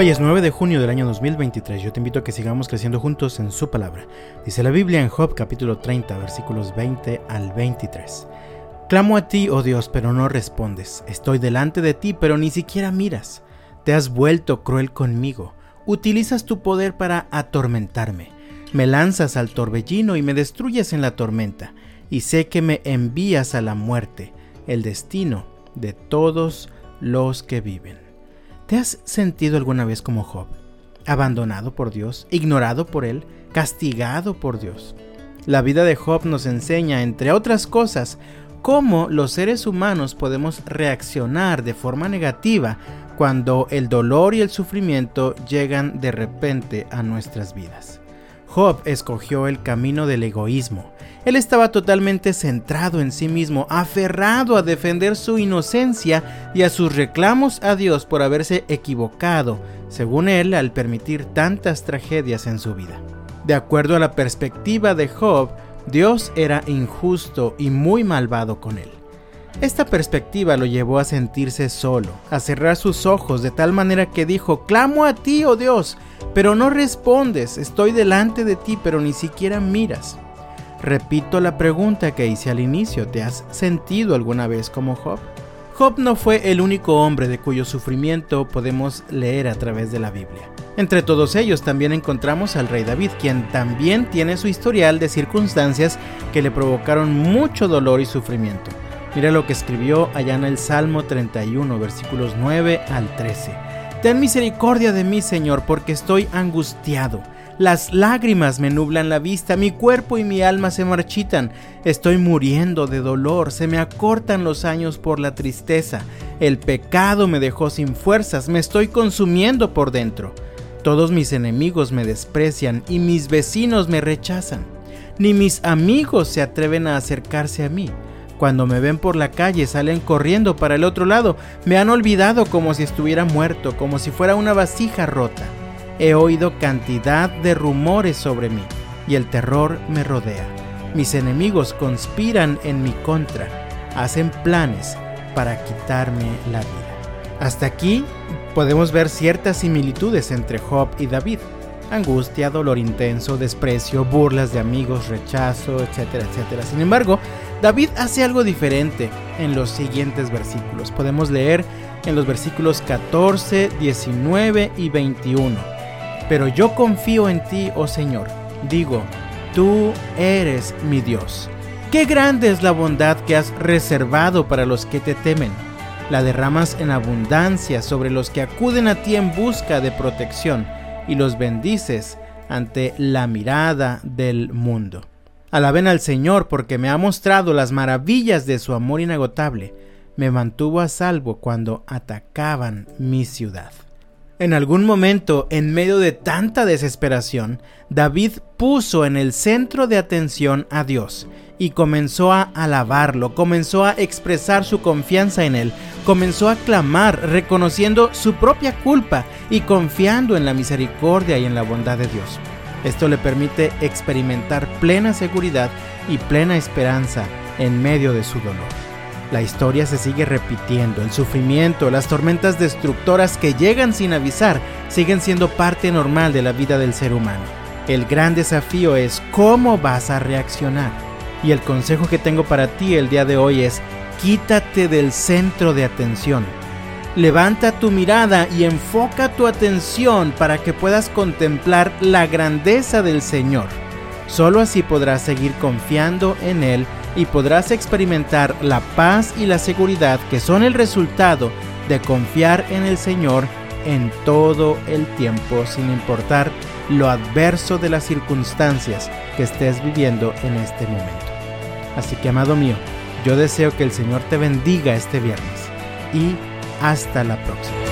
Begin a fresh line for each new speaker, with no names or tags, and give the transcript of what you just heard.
Hoy es 9 de junio del año 2023. Yo te invito a que sigamos creciendo juntos en su palabra. Dice la Biblia en Job capítulo 30 versículos 20 al 23. Clamo a ti, oh Dios, pero no respondes. Estoy delante de ti, pero ni siquiera miras. Te has vuelto cruel conmigo. Utilizas tu poder para atormentarme. Me lanzas al torbellino y me destruyes en la tormenta. Y sé que me envías a la muerte, el destino de todos los que viven. ¿Te has sentido alguna vez como Job? Abandonado por Dios, ignorado por Él, castigado por Dios. La vida de Job nos enseña, entre otras cosas, cómo los seres humanos podemos reaccionar de forma negativa cuando el dolor y el sufrimiento llegan de repente a nuestras vidas. Job escogió el camino del egoísmo. Él estaba totalmente centrado en sí mismo, aferrado a defender su inocencia y a sus reclamos a Dios por haberse equivocado, según él, al permitir tantas tragedias en su vida. De acuerdo a la perspectiva de Job, Dios era injusto y muy malvado con él. Esta perspectiva lo llevó a sentirse solo, a cerrar sus ojos de tal manera que dijo, clamo a ti, oh Dios, pero no respondes, estoy delante de ti, pero ni siquiera miras. Repito la pregunta que hice al inicio, ¿te has sentido alguna vez como Job? Job no fue el único hombre de cuyo sufrimiento podemos leer a través de la Biblia. Entre todos ellos también encontramos al rey David, quien también tiene su historial de circunstancias que le provocaron mucho dolor y sufrimiento. Mira lo que escribió allá en el Salmo 31, versículos 9 al 13. Ten misericordia de mí, Señor, porque estoy angustiado. Las lágrimas me nublan la vista, mi cuerpo y mi alma se marchitan. Estoy muriendo de dolor, se me acortan los años por la tristeza. El pecado me dejó sin fuerzas, me estoy consumiendo por dentro. Todos mis enemigos me desprecian y mis vecinos me rechazan. Ni mis amigos se atreven a acercarse a mí. Cuando me ven por la calle salen corriendo para el otro lado. Me han olvidado como si estuviera muerto, como si fuera una vasija rota. He oído cantidad de rumores sobre mí y el terror me rodea. Mis enemigos conspiran en mi contra, hacen planes para quitarme la vida. Hasta aquí podemos ver ciertas similitudes entre Job y David. Angustia, dolor intenso, desprecio, burlas de amigos, rechazo, etcétera, etcétera. Sin embargo, David hace algo diferente en los siguientes versículos. Podemos leer en los versículos 14, 19 y 21. Pero yo confío en ti, oh Señor. Digo, tú eres mi Dios. Qué grande es la bondad que has reservado para los que te temen. La derramas en abundancia sobre los que acuden a ti en busca de protección y los bendices ante la mirada del mundo. Alaben al Señor porque me ha mostrado las maravillas de su amor inagotable. Me mantuvo a salvo cuando atacaban mi ciudad. En algún momento, en medio de tanta desesperación, David puso en el centro de atención a Dios y comenzó a alabarlo, comenzó a expresar su confianza en él, comenzó a clamar reconociendo su propia culpa y confiando en la misericordia y en la bondad de Dios. Esto le permite experimentar plena seguridad y plena esperanza en medio de su dolor. La historia se sigue repitiendo, el sufrimiento, las tormentas destructoras que llegan sin avisar siguen siendo parte normal de la vida del ser humano. El gran desafío es cómo vas a reaccionar. Y el consejo que tengo para ti el día de hoy es quítate del centro de atención Levanta tu mirada y enfoca tu atención para que puedas contemplar la grandeza del Señor. Solo así podrás seguir confiando en Él y podrás experimentar la paz y la seguridad que son el resultado de confiar en el Señor en todo el tiempo sin importar lo adverso de las circunstancias que estés viviendo en este momento. Así que amado mío, yo deseo que el Señor te bendiga este viernes y hasta la próxima.